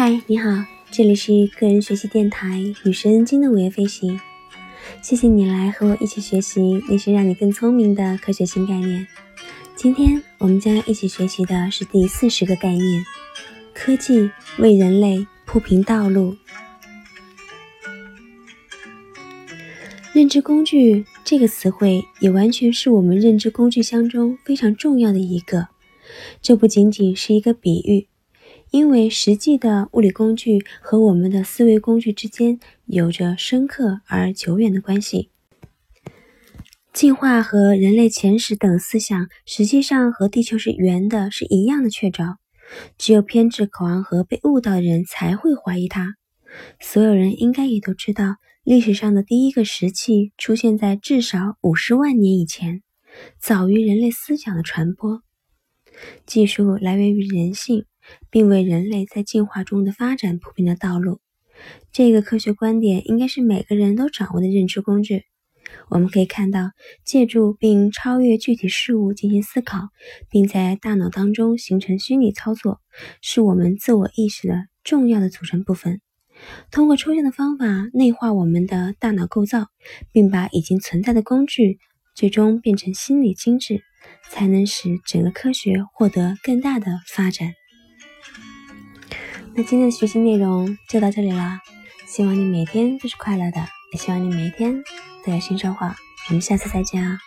嗨，你好，这里是个人学习电台女神经的午夜飞行。谢谢你来和我一起学习那些让你更聪明的科学新概念。今天我们将一起学习的是第四十个概念：科技为人类铺平道路。认知工具这个词汇也完全是我们认知工具箱中非常重要的一个。这不仅仅是一个比喻。因为实际的物理工具和我们的思维工具之间有着深刻而久远的关系。进化和人类前史等思想，实际上和地球是圆的是一样的确凿。只有偏执渴望和被误导的人才会怀疑它。所有人应该也都知道，历史上的第一个石器出现在至少五十万年以前，早于人类思想的传播。技术来源于人性。并为人类在进化中的发展铺平了道路。这个科学观点应该是每个人都掌握的认知工具。我们可以看到，借助并超越具体事物进行思考，并在大脑当中形成虚拟操作，是我们自我意识的重要的组成部分。通过抽象的方法内化我们的大脑构造，并把已经存在的工具最终变成心理机制，才能使整个科学获得更大的发展。那今天的学习内容就到这里了，希望你每天都是快乐的，也希望你每天都有新收获。我们下次再见啊！